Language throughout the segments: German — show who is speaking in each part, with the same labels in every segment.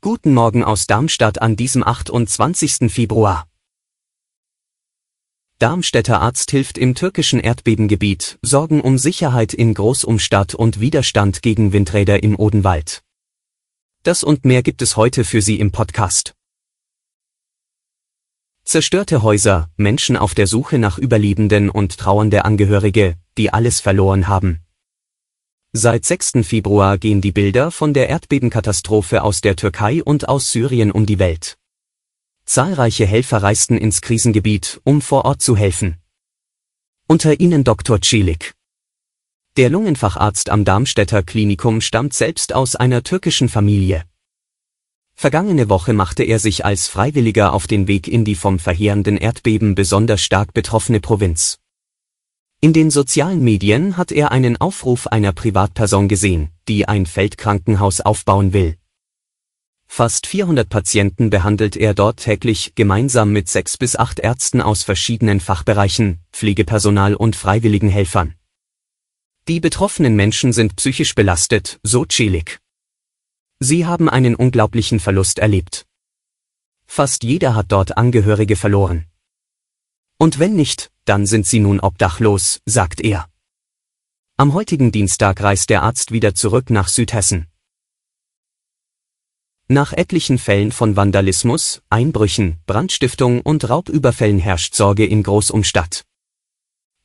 Speaker 1: Guten Morgen aus Darmstadt an diesem 28. Februar. Darmstädter Arzt hilft im türkischen Erdbebengebiet, Sorgen um Sicherheit in Großumstadt und Widerstand gegen Windräder im Odenwald. Das und mehr gibt es heute für Sie im Podcast. Zerstörte Häuser, Menschen auf der Suche nach Überlebenden und trauernde Angehörige, die alles verloren haben. Seit 6. Februar gehen die Bilder von der Erdbebenkatastrophe aus der Türkei und aus Syrien um die Welt. Zahlreiche Helfer reisten ins Krisengebiet, um vor Ort zu helfen. Unter ihnen Dr. Celik. Der Lungenfacharzt am Darmstädter Klinikum stammt selbst aus einer türkischen Familie. Vergangene Woche machte er sich als Freiwilliger auf den Weg in die vom verheerenden Erdbeben besonders stark betroffene Provinz. In den sozialen Medien hat er einen Aufruf einer Privatperson gesehen, die ein Feldkrankenhaus aufbauen will. Fast 400 Patienten behandelt er dort täglich gemeinsam mit sechs bis acht Ärzten aus verschiedenen Fachbereichen, Pflegepersonal und freiwilligen Helfern. Die betroffenen Menschen sind psychisch belastet, so Celik. Sie haben einen unglaublichen Verlust erlebt. Fast jeder hat dort Angehörige verloren. Und wenn nicht, dann sind sie nun obdachlos, sagt er. Am heutigen Dienstag reist der Arzt wieder zurück nach Südhessen. Nach etlichen Fällen von Vandalismus, Einbrüchen, Brandstiftung und Raubüberfällen herrscht Sorge in Großumstadt.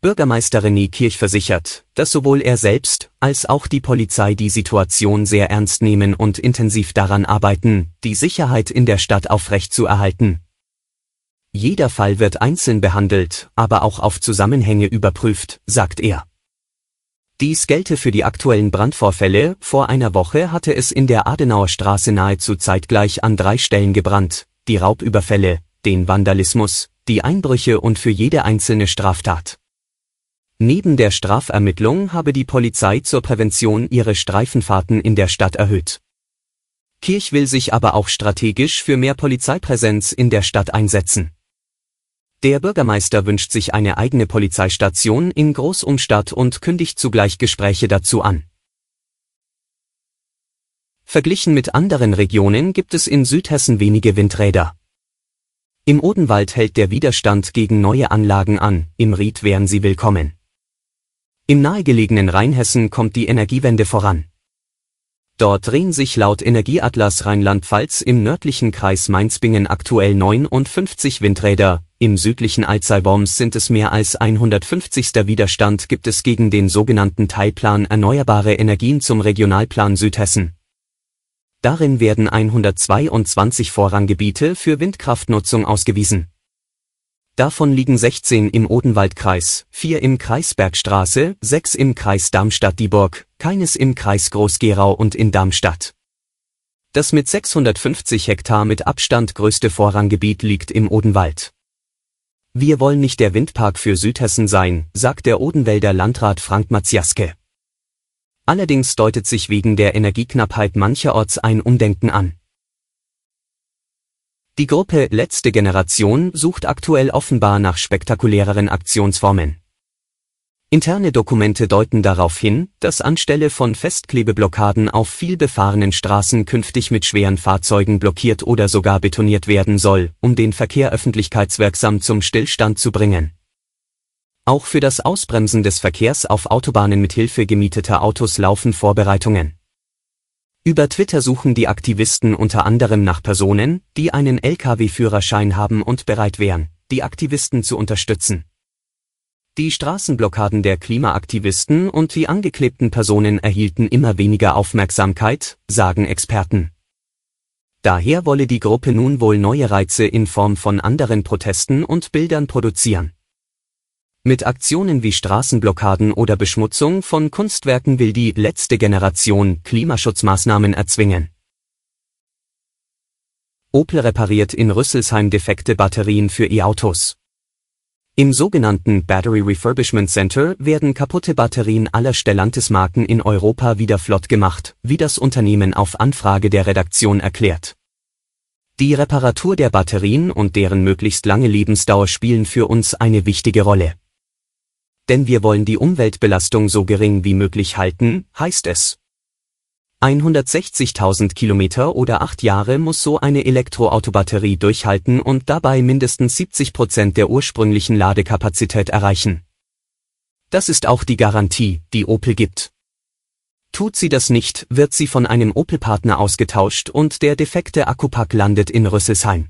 Speaker 1: Bürgermeister René Kirch versichert, dass sowohl er selbst als auch die Polizei die Situation sehr ernst nehmen und intensiv daran arbeiten, die Sicherheit in der Stadt aufrechtzuerhalten. Jeder Fall wird einzeln behandelt, aber auch auf Zusammenhänge überprüft, sagt er. Dies gelte für die aktuellen Brandvorfälle, vor einer Woche hatte es in der Adenauer Straße nahezu zeitgleich an drei Stellen gebrannt, die Raubüberfälle, den Vandalismus, die Einbrüche und für jede einzelne Straftat. Neben der Strafermittlung habe die Polizei zur Prävention ihre Streifenfahrten in der Stadt erhöht. Kirch will sich aber auch strategisch für mehr Polizeipräsenz in der Stadt einsetzen. Der Bürgermeister wünscht sich eine eigene Polizeistation in Großumstadt und kündigt zugleich Gespräche dazu an. Verglichen mit anderen Regionen gibt es in Südhessen wenige Windräder. Im Odenwald hält der Widerstand gegen neue Anlagen an, im Ried wären sie willkommen. Im nahegelegenen Rheinhessen kommt die Energiewende voran. Dort drehen sich laut Energieatlas Rheinland-Pfalz im nördlichen Kreis Mainz-Bingen aktuell 59 Windräder, im südlichen Alzey-Worms sind es mehr als 150. Widerstand gibt es gegen den sogenannten Teilplan Erneuerbare Energien zum Regionalplan Südhessen. Darin werden 122 Vorranggebiete für Windkraftnutzung ausgewiesen. Davon liegen 16 im Odenwaldkreis, 4 im Kreis Bergstraße, 6 im Kreis Darmstadt-Dieburg, keines im Kreis Groß-Gerau und in Darmstadt. Das mit 650 Hektar mit Abstand größte Vorranggebiet liegt im Odenwald. Wir wollen nicht der Windpark für Südhessen sein, sagt der Odenwälder Landrat Frank Maziaske. Allerdings deutet sich wegen der Energieknappheit mancherorts ein Umdenken an. Die Gruppe Letzte Generation sucht aktuell offenbar nach spektakuläreren Aktionsformen. Interne Dokumente deuten darauf hin, dass anstelle von Festklebeblockaden auf vielbefahrenen Straßen künftig mit schweren Fahrzeugen blockiert oder sogar betoniert werden soll, um den Verkehr öffentlichkeitswirksam zum Stillstand zu bringen. Auch für das Ausbremsen des Verkehrs auf Autobahnen mit Hilfe gemieteter Autos laufen Vorbereitungen. Über Twitter suchen die Aktivisten unter anderem nach Personen, die einen Lkw-Führerschein haben und bereit wären, die Aktivisten zu unterstützen. Die Straßenblockaden der Klimaaktivisten und die angeklebten Personen erhielten immer weniger Aufmerksamkeit, sagen Experten. Daher wolle die Gruppe nun wohl neue Reize in Form von anderen Protesten und Bildern produzieren. Mit Aktionen wie Straßenblockaden oder Beschmutzung von Kunstwerken will die letzte Generation Klimaschutzmaßnahmen erzwingen. Opel repariert in Rüsselsheim defekte Batterien für E-Autos. Im sogenannten Battery Refurbishment Center werden kaputte Batterien aller Stellantis-Marken in Europa wieder flott gemacht, wie das Unternehmen auf Anfrage der Redaktion erklärt. Die Reparatur der Batterien und deren möglichst lange Lebensdauer spielen für uns eine wichtige Rolle. Denn wir wollen die Umweltbelastung so gering wie möglich halten, heißt es. 160.000 Kilometer oder acht Jahre muss so eine Elektroautobatterie durchhalten und dabei mindestens 70 Prozent der ursprünglichen Ladekapazität erreichen. Das ist auch die Garantie, die Opel gibt. Tut sie das nicht, wird sie von einem Opel-Partner ausgetauscht und der defekte Akkupack landet in Rüsselsheim.